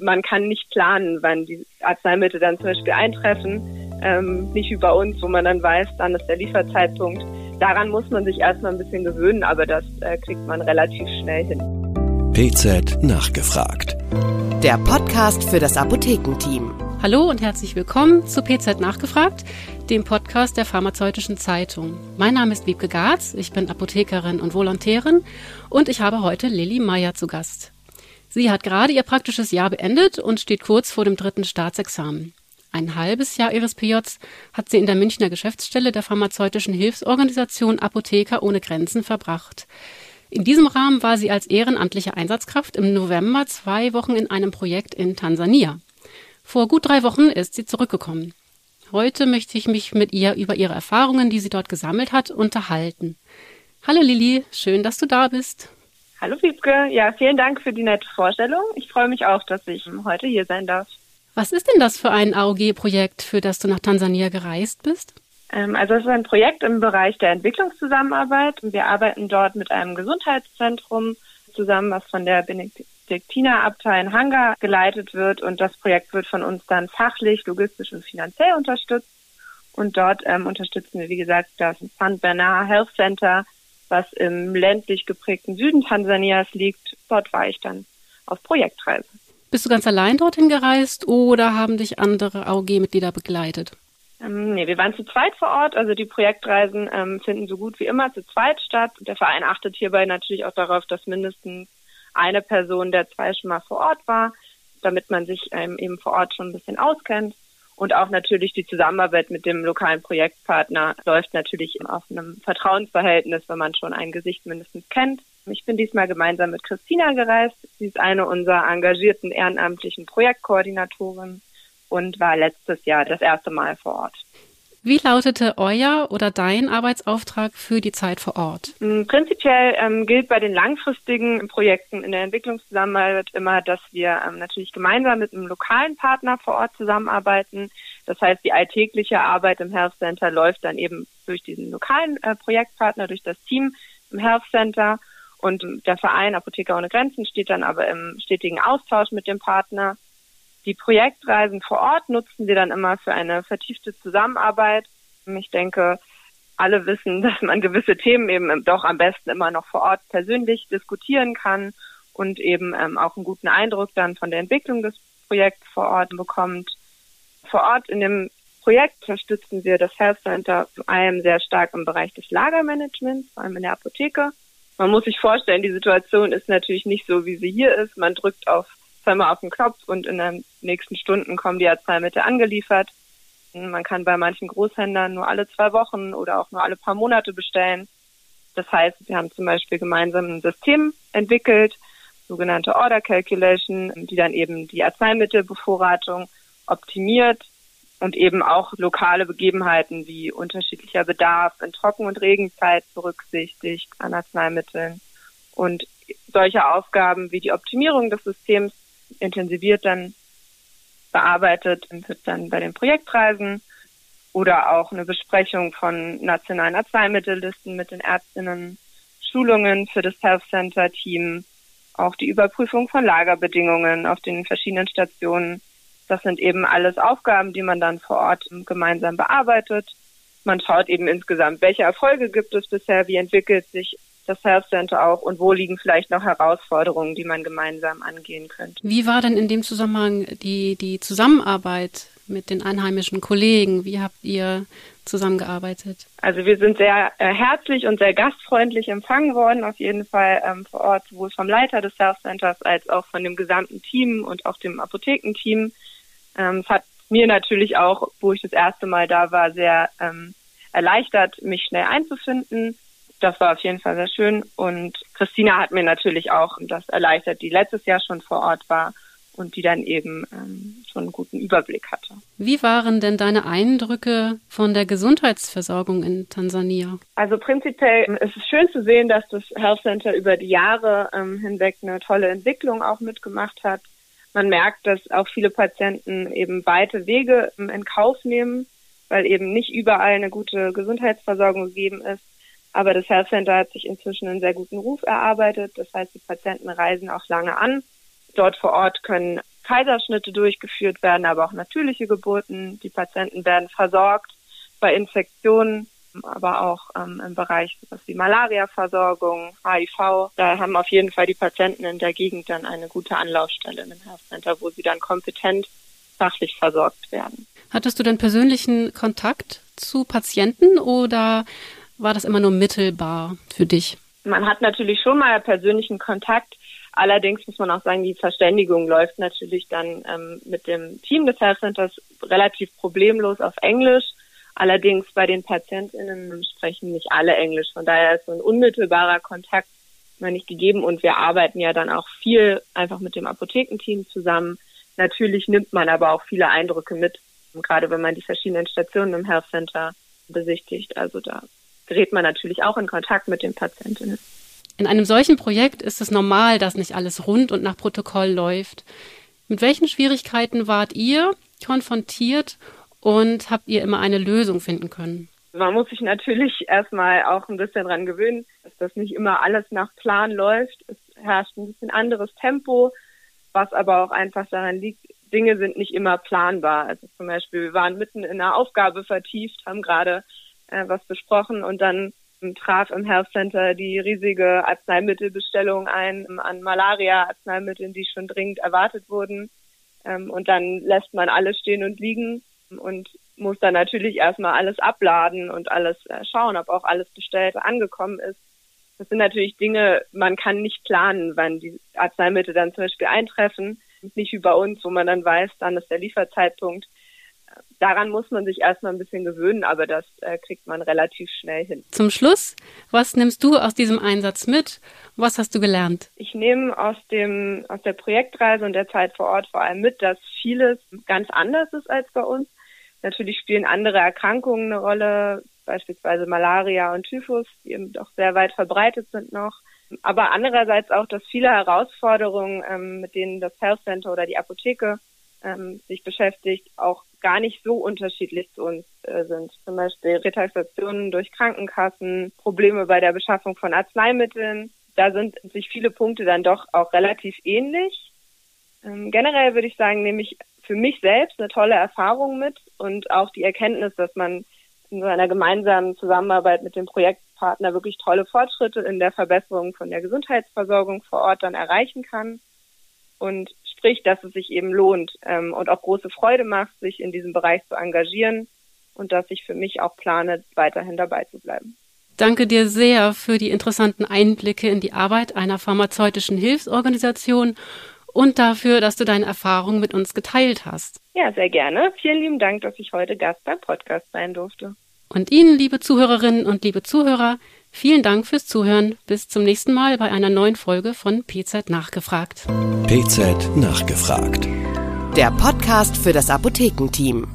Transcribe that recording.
man kann nicht planen, wann die Arzneimittel dann zum Beispiel eintreffen. Ähm, nicht wie bei uns, wo man dann weiß, dann ist der Lieferzeitpunkt. Daran muss man sich erstmal ein bisschen gewöhnen, aber das äh, kriegt man relativ schnell hin. PZ nachgefragt. Der Podcast für das Apothekenteam. Hallo und herzlich willkommen zu PZ nachgefragt, dem Podcast der Pharmazeutischen Zeitung. Mein Name ist Wiebke Garz, ich bin Apothekerin und Volontärin und ich habe heute Lilly Meyer zu Gast. Sie hat gerade ihr praktisches Jahr beendet und steht kurz vor dem dritten Staatsexamen. Ein halbes Jahr ihres PJs hat sie in der Münchner Geschäftsstelle der pharmazeutischen Hilfsorganisation Apotheker ohne Grenzen verbracht. In diesem Rahmen war sie als ehrenamtliche Einsatzkraft im November zwei Wochen in einem Projekt in Tansania. Vor gut drei Wochen ist sie zurückgekommen. Heute möchte ich mich mit ihr über ihre Erfahrungen, die sie dort gesammelt hat, unterhalten. Hallo Lili, schön, dass du da bist. Hallo Wiebke, ja, vielen Dank für die nette Vorstellung. Ich freue mich auch, dass ich heute hier sein darf. Was ist denn das für ein AOG-Projekt, für das du nach Tansania gereist bist? Ähm, also es ist ein Projekt im Bereich der Entwicklungszusammenarbeit. Wir arbeiten dort mit einem Gesundheitszentrum zusammen, was von der Benediktinerabtei in Hanga geleitet wird. Und das Projekt wird von uns dann fachlich, logistisch und finanziell unterstützt. Und dort ähm, unterstützen wir, wie gesagt, das San Bernard Health Center, was im ländlich geprägten Süden Tansanias liegt. Dort war ich dann auf Projektreise. Bist du ganz allein dorthin gereist oder haben dich andere AOG-Mitglieder begleitet? Ähm, nee, wir waren zu zweit vor Ort. Also die Projektreisen ähm, finden so gut wie immer zu zweit statt. Der Verein achtet hierbei natürlich auch darauf, dass mindestens eine Person der zwei schon mal vor Ort war, damit man sich ähm, eben vor Ort schon ein bisschen auskennt. Und auch natürlich die Zusammenarbeit mit dem lokalen Projektpartner läuft natürlich auf einem Vertrauensverhältnis, wenn man schon ein Gesicht mindestens kennt. Ich bin diesmal gemeinsam mit Christina gereist. Sie ist eine unserer engagierten ehrenamtlichen Projektkoordinatoren und war letztes Jahr das erste Mal vor Ort. Wie lautete euer oder dein Arbeitsauftrag für die Zeit vor Ort? Mm, prinzipiell ähm, gilt bei den langfristigen Projekten in der Entwicklungszusammenarbeit immer, dass wir ähm, natürlich gemeinsam mit einem lokalen Partner vor Ort zusammenarbeiten. Das heißt, die alltägliche Arbeit im Health Center läuft dann eben durch diesen lokalen äh, Projektpartner, durch das Team im Health Center. Und der Verein Apotheker ohne Grenzen steht dann aber im stetigen Austausch mit dem Partner. Die Projektreisen vor Ort nutzen wir dann immer für eine vertiefte Zusammenarbeit. Ich denke, alle wissen, dass man gewisse Themen eben doch am besten immer noch vor Ort persönlich diskutieren kann und eben ähm, auch einen guten Eindruck dann von der Entwicklung des Projekts vor Ort bekommt. Vor Ort in dem Projekt unterstützen wir das Health Center vor allem sehr stark im Bereich des Lagermanagements, vor allem in der Apotheke. Man muss sich vorstellen, die Situation ist natürlich nicht so, wie sie hier ist. Man drückt auf zweimal auf den Knopf und in den nächsten Stunden kommen die Arzneimittel angeliefert. Man kann bei manchen Großhändlern nur alle zwei Wochen oder auch nur alle paar Monate bestellen. Das heißt, wir haben zum Beispiel gemeinsam ein System entwickelt, sogenannte Order Calculation, die dann eben die Arzneimittelbevorratung optimiert und eben auch lokale Begebenheiten wie unterschiedlicher Bedarf in Trocken- und Regenzeit berücksichtigt an Arzneimitteln. Und solche Aufgaben wie die Optimierung des Systems intensiviert dann bearbeitet, wird dann bei den Projektreisen oder auch eine Besprechung von nationalen Arzneimittellisten mit den Ärztinnen, Schulungen für das Health Center Team, auch die Überprüfung von Lagerbedingungen auf den verschiedenen Stationen. Das sind eben alles Aufgaben, die man dann vor Ort gemeinsam bearbeitet. Man schaut eben insgesamt, welche Erfolge gibt es bisher, wie entwickelt sich das Health Center auch und wo liegen vielleicht noch Herausforderungen, die man gemeinsam angehen könnte. Wie war denn in dem Zusammenhang die, die Zusammenarbeit mit den einheimischen Kollegen? Wie habt ihr zusammengearbeitet? Also wir sind sehr äh, herzlich und sehr gastfreundlich empfangen worden, auf jeden Fall ähm, vor Ort, sowohl vom Leiter des Health Centers als auch von dem gesamten Team und auch dem Apothekenteam. Ähm, es hat mir natürlich auch, wo ich das erste Mal da war, sehr ähm, erleichtert, mich schnell einzufinden das war auf jeden Fall sehr schön. Und Christina hat mir natürlich auch das erleichtert, die letztes Jahr schon vor Ort war und die dann eben ähm, schon einen guten Überblick hatte. Wie waren denn deine Eindrücke von der Gesundheitsversorgung in Tansania? Also prinzipiell ist es schön zu sehen, dass das Health Center über die Jahre ähm, hinweg eine tolle Entwicklung auch mitgemacht hat. Man merkt, dass auch viele Patienten eben weite Wege ähm, in Kauf nehmen, weil eben nicht überall eine gute Gesundheitsversorgung gegeben ist. Aber das Health Center hat sich inzwischen einen sehr guten Ruf erarbeitet. Das heißt, die Patienten reisen auch lange an. Dort vor Ort können Kaiserschnitte durchgeführt werden, aber auch natürliche Geburten. Die Patienten werden versorgt bei Infektionen, aber auch ähm, im Bereich sowas wie Malariaversorgung, HIV. Da haben auf jeden Fall die Patienten in der Gegend dann eine gute Anlaufstelle im Health Center, wo sie dann kompetent fachlich versorgt werden. Hattest du denn persönlichen Kontakt zu Patienten oder war das immer nur mittelbar für dich? Man hat natürlich schon mal persönlichen Kontakt. Allerdings muss man auch sagen, die Verständigung läuft natürlich dann ähm, mit dem Team des Health Centers relativ problemlos auf Englisch. Allerdings bei den PatientInnen sprechen nicht alle Englisch. Von daher ist so ein unmittelbarer Kontakt immer nicht gegeben. Und wir arbeiten ja dann auch viel einfach mit dem Apothekenteam zusammen. Natürlich nimmt man aber auch viele Eindrücke mit, gerade wenn man die verschiedenen Stationen im Health Center besichtigt. Also da gerät man natürlich auch in Kontakt mit den Patientinnen. In einem solchen Projekt ist es normal, dass nicht alles rund und nach Protokoll läuft. Mit welchen Schwierigkeiten wart ihr konfrontiert und habt ihr immer eine Lösung finden können? Man muss sich natürlich erstmal auch ein bisschen dran gewöhnen, dass das nicht immer alles nach Plan läuft. Es herrscht ein bisschen anderes Tempo, was aber auch einfach daran liegt, Dinge sind nicht immer planbar. Also zum Beispiel, wir waren mitten in einer Aufgabe vertieft, haben gerade äh, was besprochen und dann traf im Health Center die riesige Arzneimittelbestellung ein an Malaria-Arzneimitteln, die schon dringend erwartet wurden. Ähm, und dann lässt man alles stehen und liegen und muss dann natürlich erstmal alles abladen und alles äh, schauen, ob auch alles bestellt angekommen ist. Das sind natürlich Dinge, man kann nicht planen, wann die Arzneimittel dann zum Beispiel eintreffen. Nicht wie bei uns, wo man dann weiß, dann ist der Lieferzeitpunkt daran muss man sich erstmal ein bisschen gewöhnen, aber das äh, kriegt man relativ schnell hin. Zum Schluss, was nimmst du aus diesem Einsatz mit? Was hast du gelernt? Ich nehme aus dem aus der Projektreise und der Zeit vor Ort vor allem mit, dass vieles ganz anders ist als bei uns. Natürlich spielen andere Erkrankungen eine Rolle, beispielsweise Malaria und Typhus, die eben doch sehr weit verbreitet sind noch. Aber andererseits auch, dass viele Herausforderungen, ähm, mit denen das Health Center oder die Apotheke ähm, sich beschäftigt, auch gar nicht so unterschiedlich zu uns äh, sind. Zum Beispiel Retaxationen durch Krankenkassen, Probleme bei der Beschaffung von Arzneimitteln. Da sind sich viele Punkte dann doch auch relativ ähnlich. Ähm, generell würde ich sagen, nehme ich für mich selbst eine tolle Erfahrung mit und auch die Erkenntnis, dass man in so einer gemeinsamen Zusammenarbeit mit dem Projektpartner wirklich tolle Fortschritte in der Verbesserung von der Gesundheitsversorgung vor Ort dann erreichen kann. Und sprich, dass es sich eben lohnt ähm, und auch große Freude macht, sich in diesem Bereich zu engagieren und dass ich für mich auch plane, weiterhin dabei zu bleiben. Danke dir sehr für die interessanten Einblicke in die Arbeit einer pharmazeutischen Hilfsorganisation und dafür, dass du deine Erfahrungen mit uns geteilt hast. Ja, sehr gerne. Vielen lieben Dank, dass ich heute Gast beim Podcast sein durfte. Und Ihnen, liebe Zuhörerinnen und liebe Zuhörer, Vielen Dank fürs Zuhören. Bis zum nächsten Mal bei einer neuen Folge von PZ Nachgefragt. PZ Nachgefragt. Der Podcast für das Apothekenteam.